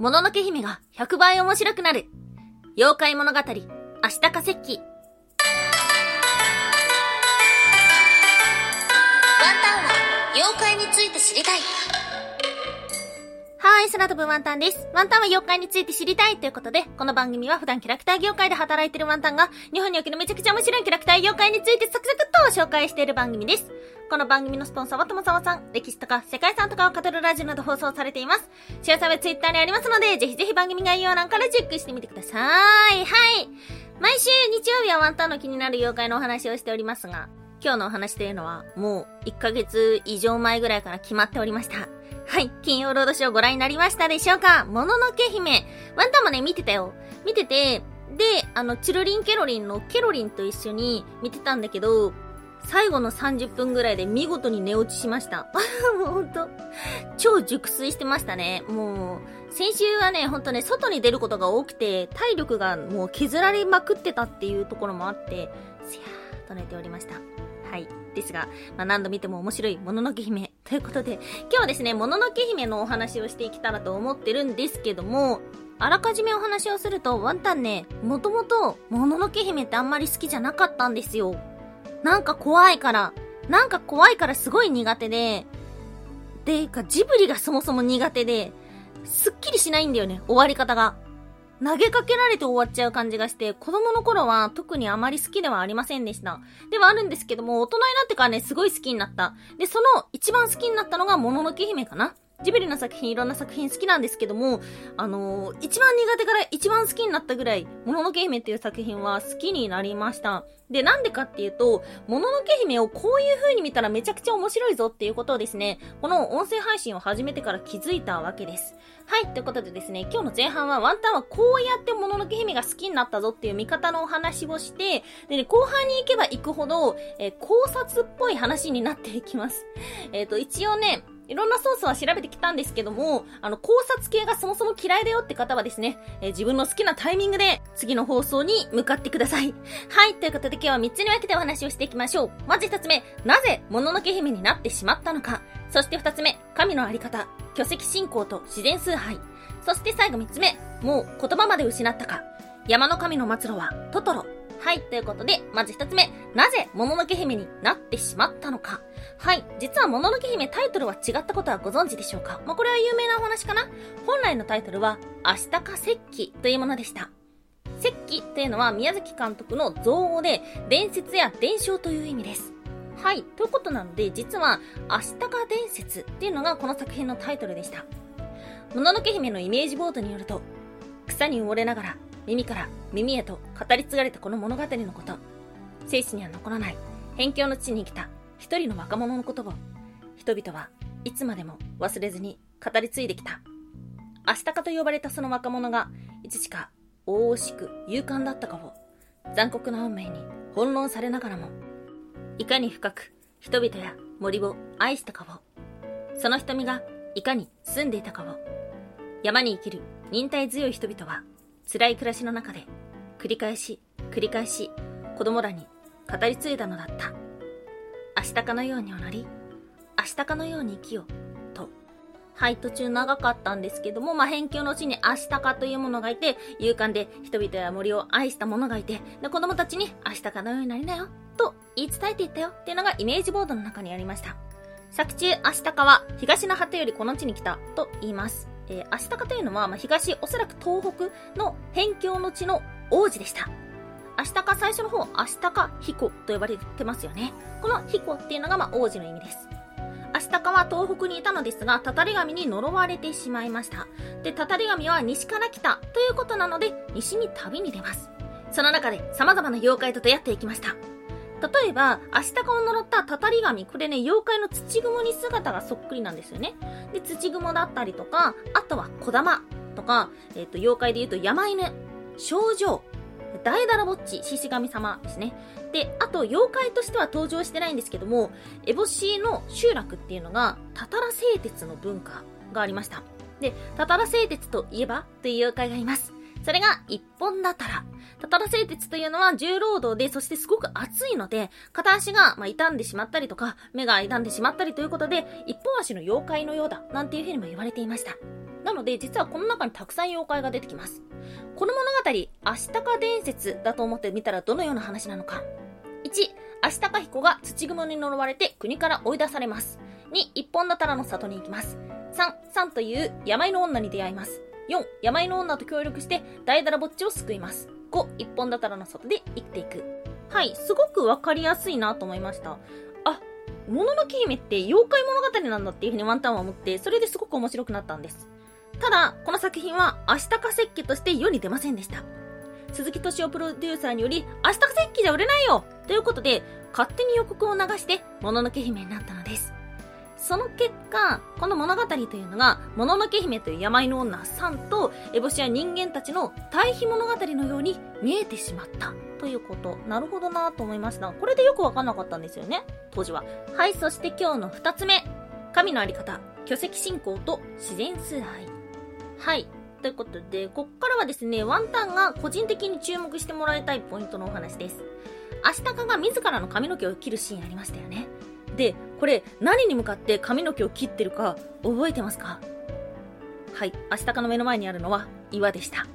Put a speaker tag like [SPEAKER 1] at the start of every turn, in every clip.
[SPEAKER 1] もののけ姫が100倍面白くなる。妖怪物語、明日か石器。
[SPEAKER 2] ワンタンは妖怪について知りたい。
[SPEAKER 1] はい、空飛ぶワンタンです。ワンタンは妖怪について知りたいということで、この番組は普段キャラクター業界で働いてるワンタンが、日本におけるめちゃくちゃ面白いキャラクター業界についてサクサクっと紹介している番組です。この番組のスポンサーはともさん、歴史とか世界遺産とかを語るラジオなど放送されています。詳細はツイッターにありますので、ぜひぜひ番組概要欄からチェックしてみてください。はい。毎週日曜日はワンタンの気になる妖怪のお話をしておりますが、今日のお話というのは、もう1ヶ月以上前ぐらいから決まっておりました。はい。金曜ロードショーご覧になりましたでしょうか？もののけ姫。ワンタンもね、見てたよ。見てて、で、あの、チルリンケロリンのケロリンと一緒に見てたんだけど、最後の30分ぐらいで見事に寝落ちしました。もうほんと、超熟睡してましたね。もう、先週はね、ほんとね、外に出ることが多くて、体力がもう削られまくってたっていうところもあって、すやーと寝ておりました。はい。ですが、まあ、何度見ても面白いもののけ姫 ということで、今日はですね、もののけ姫のお話をしていけたらと思ってるんですけども、あらかじめお話をすると、ワンタンね、もともと、もののけ姫ってあんまり好きじゃなかったんですよ。なんか怖いから、なんか怖いからすごい苦手で、で、か、ジブリがそもそも苦手で、すっきりしないんだよね、終わり方が。投げかけられて終わっちゃう感じがして、子供の頃は特にあまり好きではありませんでした。ではあるんですけども、大人になってからね、すごい好きになった。で、その一番好きになったのが、もののけ姫かな。ジブリの作品、いろんな作品好きなんですけども、あのー一番苦手から一番好きになったぐらい、もののけ姫っていう作品は好きになりました。で、なんでかっていうと、もののけ姫をこういう風に見たらめちゃくちゃ面白いぞっていうことをですね、この音声配信を始めてから気づいたわけです。はい、ということでですね、今日の前半はワンタンはこうやってもののけ姫が好きになったぞっていう見方のお話をして、でね、後半に行けば行くほど、えー考察っぽい話になっていきます。えっ、と、一応ね、いろんなソースは調べてきたんですけども、あの、考察系がそもそも嫌いだよって方はですね、えー自分の好きなタイミングで次の放送に向かってください。はい、ということで今日は3つに分けてお話をしていきましょう。まず1つ目、なぜもののけ姫になってしまったのか。そして2つ目、神のあり方、巨石信仰と自然崇拝。そして最後3つ目、もう言葉まで失ったか。山の神の末路はトトロ。はい、ということで、まず一つ目、なぜもののけ姫になってしまったのか。はい、実はもののけ姫タイトルは違ったことはご存知でしょうかまあ、これは有名なお話かな本来のタイトルは、明日か石器というものでした。石器というのは宮崎監督の造語で、伝説や伝承という意味です。はい、ということなので、実は、明日か伝説っていうのがこの作品のタイトルでした。もののけ姫のイメージボードによると、草に埋もれながら耳から耳へと語り継がれたこの物語のこと。生死には残らない辺境の地に生きた一人の若者のことを、人々はいつまでも忘れずに語り継いできた。明日かと呼ばれたその若者が、いつしか大々しく勇敢だったかを、残酷な運命に翻弄されながらも、いかに深く人々や森を愛したかを、その瞳がいかに住んでいたかを、山に生きる忍耐強い人々は、辛い暮らしの中で、繰り返し、繰り返し、子供らに語り継いだのだった。明日かのように踊り、明日かのように生きよ、と。はい、途中長かったんですけども、まあ、辺境の地に明日かというものがいて、勇敢で人々や森を愛した者がいて、で、子供たちに明日かのようになりなよ、と言い伝えていったよっていうのがイメージボードの中にありました。作中、明日かは東の果てよりこの地に来たと言います。えー、明日かというのは、まあ、東、おそらく東北の辺境の地の王子でした。明日か最初の方、明日か彦と呼ばれてますよね。この彦っていうのが、まあ、王子の意味です。明日かは東北にいたのですが、たたり神に呪われてしまいました。で、たたり神は西から来たということなので、西に旅に出ます。その中で様々な妖怪と出会っていきました。例えば、明日かを呪ったたたり神、これね、妖怪の土雲に姿がそっくりなんですよね。で、土雲だったりとか、あとは小玉とか、えっ、と、妖怪で言うと山犬、症状、大だらぼっち、獅子神様ですね。で、あと、妖怪としては登場してないんですけども、烏帽子の集落っていうのが、たたら製鉄の文化がありました。で、たたら製鉄といえば、という妖怪がいます。それが、一本だったら。たたら製鉄というのは重労働で、そしてすごく熱いので、片足が、ま、傷んでしまったりとか、目が傷んでしまったりということで、一本足の妖怪のようだ、なんていうふうにも言われていました。なので、実はこの中にたくさん妖怪が出てきます。この物語、アシタカ伝説だと思ってみたらどのような話なのか。1、アシタカ彦が土雲に呪われて国から追い出されます。2、一本だたらの里に行きます。3、3という病の女に出会います。4、病の女と協力して大だらぼっちを救います。5、一本だたらの里で生きていく。はい、すごくわかりやすいなと思いました。あ、もののけ姫って妖怪物語なんだっていうふうにワンタンは思って、それですごく面白くなったんです。ただ、この作品は、アシタカ石器として世に出ませんでした。鈴木敏夫プロデューサーにより、アシタカ石器じゃ売れないよということで、勝手に予告を流して、もののけ姫になったのです。その結果、この物語というのが、もののけ姫という病の女さんと、エボシや人間たちの対比物語のように見えてしまった。ということ。なるほどなと思いました。これでよくわかんなかったんですよね。当時は。はい、そして今日の二つ目。神のあり方。巨石信仰と自然崇拝。はい。ということで、こっからはですね、ワンタンが個人的に注目してもらいたいポイントのお話です。アシタカが自らの髪の毛を切るシーンありましたよね。で、これ何に向かって髪の毛を切ってるか覚えてますか？はい、アシタカの目の前にあるのは岩でした。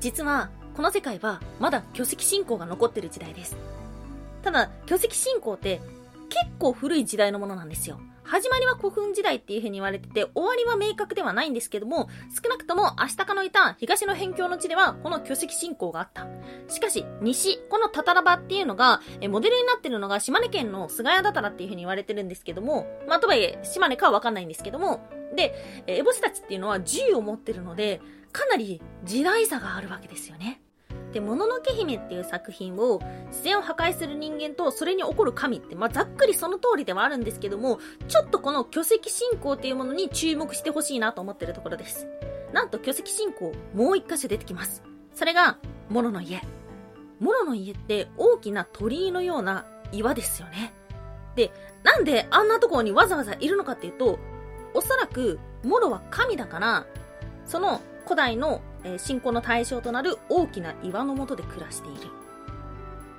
[SPEAKER 1] 実は、この世界はまだ巨石信仰が残ってる時代です。ただ、巨石信仰って結構古い時代のものなんですよ。始まりは古墳時代っていう風に言われてて、終わりは明確ではないんですけども、少なくともアシタカのいた東の辺境の地では、この巨石信仰があった。しかし、西、このタタラバっていうのが、えモデルになってるのが島根県の菅谷だたらっていう風に言われてるんですけども、まあ、とはいえ、島根かはわかんないんですけども、で、えエボシたちっていうのは銃を持ってるので、かなり時代差があるわけですよね。で、もののけ姫っていう作品を自然を破壊する人間とそれに起こる神って、まあ、ざっくりその通りではあるんですけども、ちょっとこの巨石信仰っていうものに注目してほしいなと思ってるところです。なんと巨石信仰、もう一箇所出てきます。それが、モロの家。モロの家って大きな鳥居のような岩ですよね。で、なんであんなところにわざわざいるのかっていうと、おそらく、モロは神だから、その古代のえー信仰の対象となる大きな岩の下で暮らしている。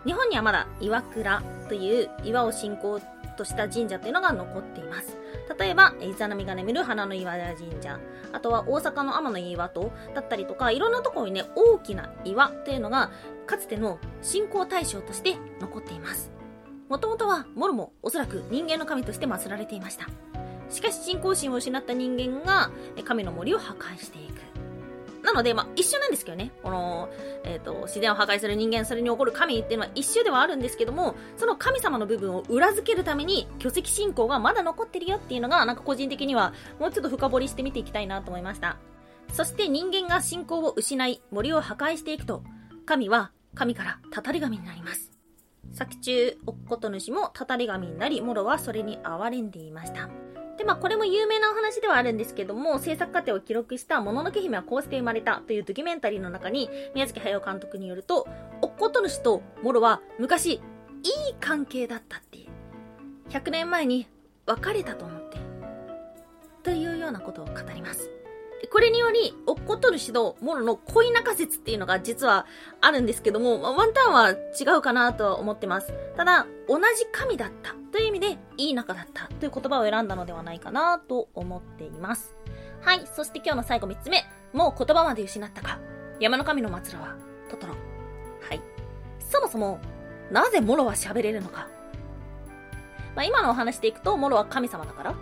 [SPEAKER 1] 日本にはまだ岩倉という岩を信仰とした神社というのが残っています。例えば、イザナミが眠る花の岩屋神社、あとは大阪の天の岩戸だったりとか、いろんなところにね、大きな岩というのが、かつての信仰対象として残っています。もともとは、モルもおそらく人間の神として祀られていました。しかし信仰心を失った人間が神の森を破壊していく。なので、まあ、一緒なんですけどね。この、えっ、と、自然を破壊する人間、それに起こる神っていうのは一緒ではあるんですけども、その神様の部分を裏付けるために、巨石信仰がまだ残ってるよっていうのが、なんか個人的には、もうちょっと深掘りして見ていきたいなと思いました。そして人間が信仰を失い、森を破壊していくと、神は神からたたり神になります。作中、おっこと主もたたり神になり、モロはそれに哀れんでいました。で、まあ、これも有名なお話ではあるんですけども、制作過程を記録したもののけ姫はこうして生まれたというドキュメンタリーの中に、宮崎駿監督によると、おっこと主とモロは昔、いい関係だったっていう。100年前に別れたと思って。というようなことを語ります。これにより、おっこと主とモロの恋仲説っていうのが実はあるんですけども、まワンタンは違うかなとは思ってます。ただ、同じ神だったという意味で、いい仲だったという言葉を選んだのではないかなと思っています。はい、そして今日の最後3つ目。もう言葉まで失ったか。山の神の末路は、トトロ。はい。そもそも、なぜモロは喋れるのか。まあ、今のお話でいくと、モロは神様だから、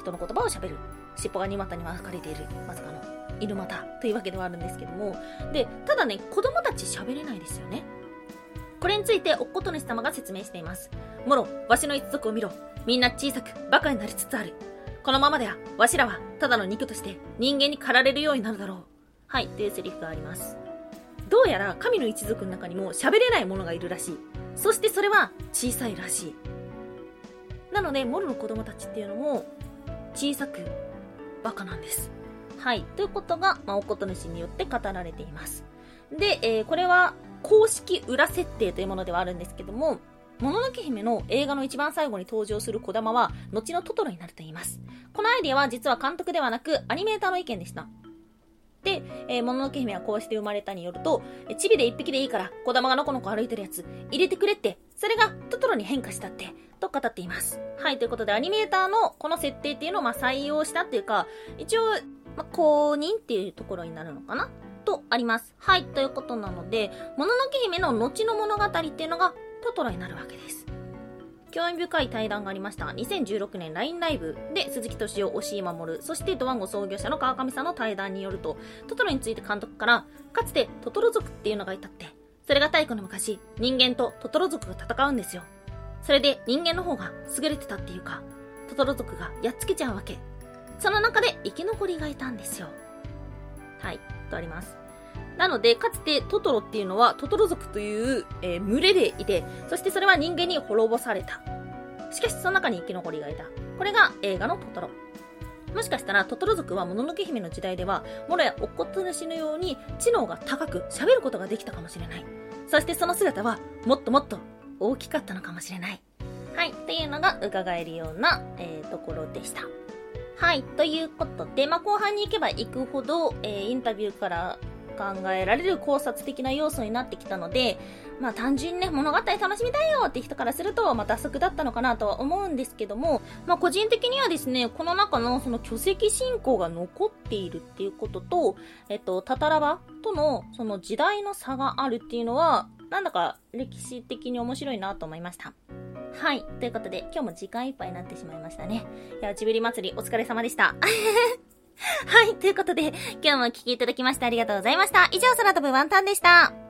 [SPEAKER 1] 人の言葉を喋る。尻尾が2股に分かれている、まさかの、犬股というわけではあるんですけども。で、ただね、子供たち喋れないですよね。これについて、おっこと主様が説明しています。モロ、わしの一族を見ろ。みんな小さく、馬鹿になりつつある。このままでは、わしらは、ただの肉として、人間に駆られるようになるだろう。はい、というセリフがあります。どうやら、神の一族の中にも喋れない者がいるらしい。そしてそれは、小さいらしい。なので、モロの子供たちっていうのも、小さく、バカなんです。はい。ということが、まあ、おこと主によって語られています。で、えーこれは、公式裏設定というものではあるんですけども、もののけ姫の映画の一番最後に登場する小玉は、後のトトロになると言います。このアイディアは実は監督ではなく、アニメーターの意見でした。で、えーもののけ姫はこうして生まれたによると、チビで一匹でいいから、小玉がのこのこ歩いてるやつ、入れてくれって、それがトトロに変化したって、と語っています。はい、ということで、アニメーターのこの設定っていうのをまあ採用したっていうか、一応、まあ、公認っていうところになるのかな？とあります。はい、ということなので、もののけ姫の後の物語っていうのがトトロになるわけです。興味深い対談がありました。2016年 LINE ライブで鈴木敏夫、押井守、そしてドワンゴ創業者の川上さんの対談によると、トトロについて監督から、かつてトトロ族っていうのがいたって、それが太古の昔、人間とトトロ族が戦うんですよ。それで人間の方が優れてたっていうか、トトロ族がやっつけちゃうわけ。その中で生き残りがいたんですよ。はい、とあります。なので、かつてトトロっていうのはトトロ族という、えー群れでいて、そしてそれは人間に滅ぼされた。しかしその中に生き残りがいた。これが映画のトトロ。もしかしたらトトロ族はもののけ姫の時代では、もろやおっことなしのように知能が高く喋ることができたかもしれない。そしてその姿はもっともっと大きかったのかもしれない。はい、っていうのが伺えるような、えーところでした。はい、ということで、まあ、後半に行けば行くほど、えーインタビューから考えられる考察的な要素になってきたので、まあ単純にね、物語楽しみたいよって人からすると、まあ脱足だったのかなとは思うんですけども、まあ個人的にはですね、この中のその巨石信仰が残っているっていうことと、えっと、タタラバとのその時代の差があるっていうのは、なんだか歴史的に面白いなと思いました。はい。ということで、今日も時間いっぱいになってしまいましたね。いや、ジブリ祭りお疲れ様でした。はい。ということで、今日もお聴きいただきましてありがとうございました。以上、空飛ぶワンタンでした。